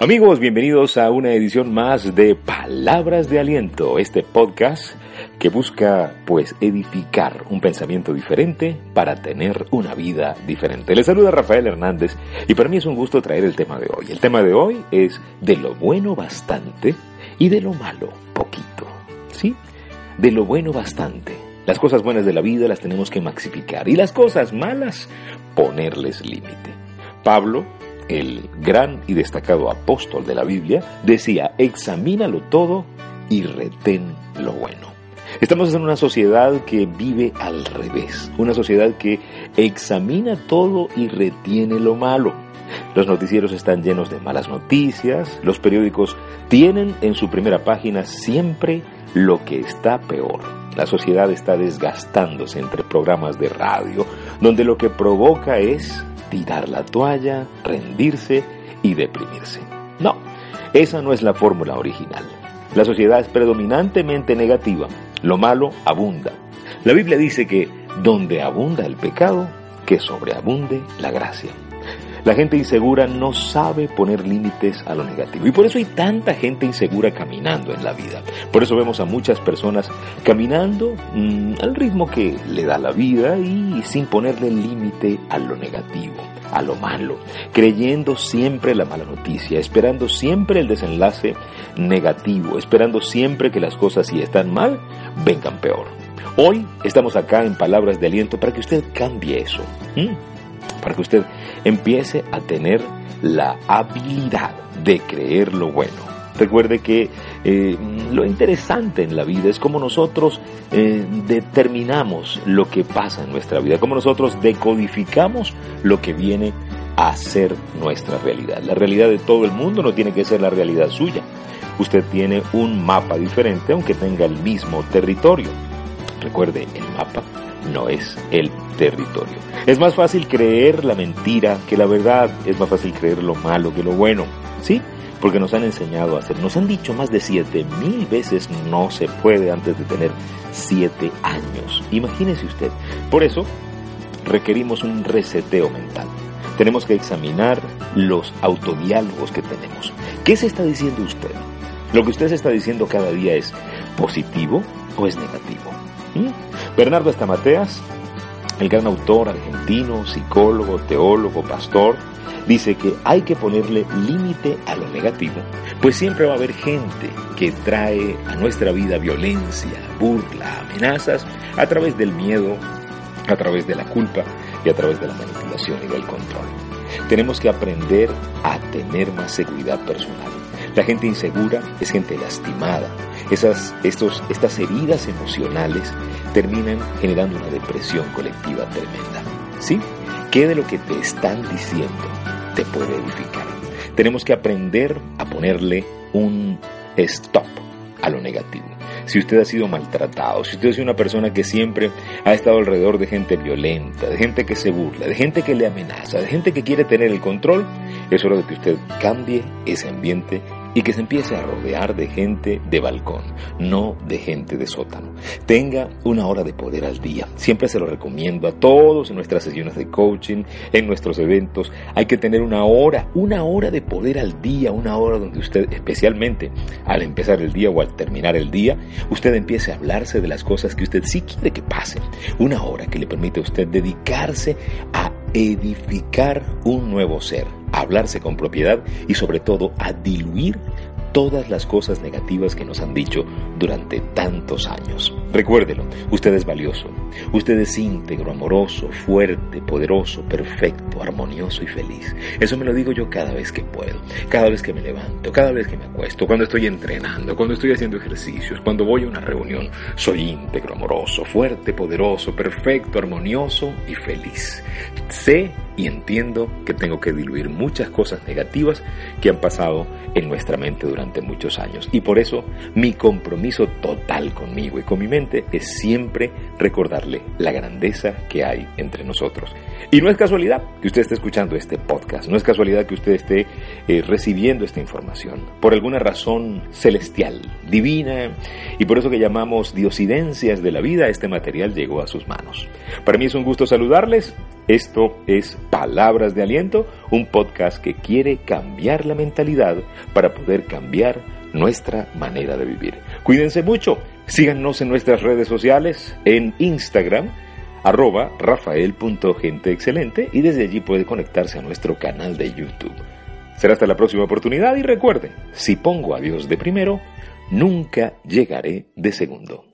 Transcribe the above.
Amigos, bienvenidos a una edición más de Palabras de Aliento, este podcast que busca pues edificar un pensamiento diferente para tener una vida diferente. Les saluda Rafael Hernández y para mí es un gusto traer el tema de hoy. El tema de hoy es de lo bueno bastante y de lo malo poquito. ¿Sí? De lo bueno bastante. Las cosas buenas de la vida las tenemos que maxificar y las cosas malas ponerles límite. Pablo el gran y destacado apóstol de la Biblia, decía, examínalo todo y retén lo bueno. Estamos en una sociedad que vive al revés, una sociedad que examina todo y retiene lo malo. Los noticieros están llenos de malas noticias, los periódicos tienen en su primera página siempre lo que está peor. La sociedad está desgastándose entre programas de radio, donde lo que provoca es tirar la toalla, rendirse y deprimirse. No, esa no es la fórmula original. La sociedad es predominantemente negativa. Lo malo abunda. La Biblia dice que donde abunda el pecado, que sobreabunde la gracia. La gente insegura no sabe poner límites a lo negativo y por eso hay tanta gente insegura caminando en la vida. Por eso vemos a muchas personas caminando mm, al ritmo que le da la vida y sin ponerle límite a lo negativo, a lo malo, creyendo siempre la mala noticia, esperando siempre el desenlace negativo, esperando siempre que las cosas si están mal vengan peor. Hoy estamos acá en palabras de aliento para que usted cambie eso para que usted empiece a tener la habilidad de creer lo bueno. Recuerde que eh, lo interesante en la vida es cómo nosotros eh, determinamos lo que pasa en nuestra vida, cómo nosotros decodificamos lo que viene a ser nuestra realidad. La realidad de todo el mundo no tiene que ser la realidad suya. Usted tiene un mapa diferente aunque tenga el mismo territorio. Recuerde, el mapa no es el territorio. Es más fácil creer la mentira que la verdad, es más fácil creer lo malo que lo bueno, ¿sí? Porque nos han enseñado a hacer, nos han dicho más de siete mil veces no se puede antes de tener siete años. Imagínese usted. Por eso requerimos un reseteo mental. Tenemos que examinar los autodiálogos que tenemos. ¿Qué se está diciendo usted? ¿Lo que usted se está diciendo cada día es positivo o es negativo? Bernardo Estamateas el gran autor argentino, psicólogo, teólogo, pastor, dice que hay que ponerle límite a lo negativo, pues siempre va a haber gente que trae a nuestra vida violencia, burla, amenazas a través del miedo, a través de la culpa y a través de la manipulación y del control. Tenemos que aprender a tener más seguridad personal. La gente insegura es gente lastimada. Esas, estos, estas heridas emocionales terminan generando una depresión colectiva tremenda. ¿Sí? ¿Qué de lo que te están diciendo te puede edificar? Tenemos que aprender a ponerle un stop a lo negativo. Si usted ha sido maltratado, si usted es una persona que siempre ha estado alrededor de gente violenta, de gente que se burla, de gente que le amenaza, de gente que quiere tener el control, es hora de que usted cambie ese ambiente y que se empiece a rodear de gente de balcón, no de gente de sótano. Tenga una hora de poder al día. Siempre se lo recomiendo a todos en nuestras sesiones de coaching, en nuestros eventos. Hay que tener una hora, una hora de poder al día, una hora donde usted, especialmente al empezar el día o al terminar el día, usted empiece a hablarse de las cosas que usted sí quiere que pasen. Una hora que le permite a usted dedicarse a edificar un nuevo ser, a hablarse con propiedad y sobre todo a diluir todas las cosas negativas que nos han dicho durante tantos años. Recuérdelo, usted es valioso, usted es íntegro, amoroso, fuerte, poderoso, perfecto, armonioso y feliz. Eso me lo digo yo cada vez que puedo, cada vez que me levanto, cada vez que me acuesto, cuando estoy entrenando, cuando estoy haciendo ejercicios, cuando voy a una reunión. Soy íntegro, amoroso, fuerte, poderoso, perfecto, armonioso y feliz. Sé y entiendo que tengo que diluir muchas cosas negativas que han pasado en nuestra mente durante muchos años. Y por eso mi total conmigo y con mi mente es siempre recordarle la grandeza que hay entre nosotros. Y no es casualidad que usted esté escuchando este podcast, no es casualidad que usted esté eh, recibiendo esta información, por alguna razón celestial, divina, y por eso que llamamos diosidencias de la vida, este material llegó a sus manos. Para mí es un gusto saludarles Esto es Palabras de Aliento, un podcast que quiere cambiar la mentalidad para poder cambiar nuestra manera de vivir. Cuídense mucho, síganos en nuestras redes sociales, en Instagram, arroba rafael.genteexcelente y desde allí puede conectarse a nuestro canal de YouTube. Será hasta la próxima oportunidad y recuerden, si pongo a Dios de primero, nunca llegaré de segundo.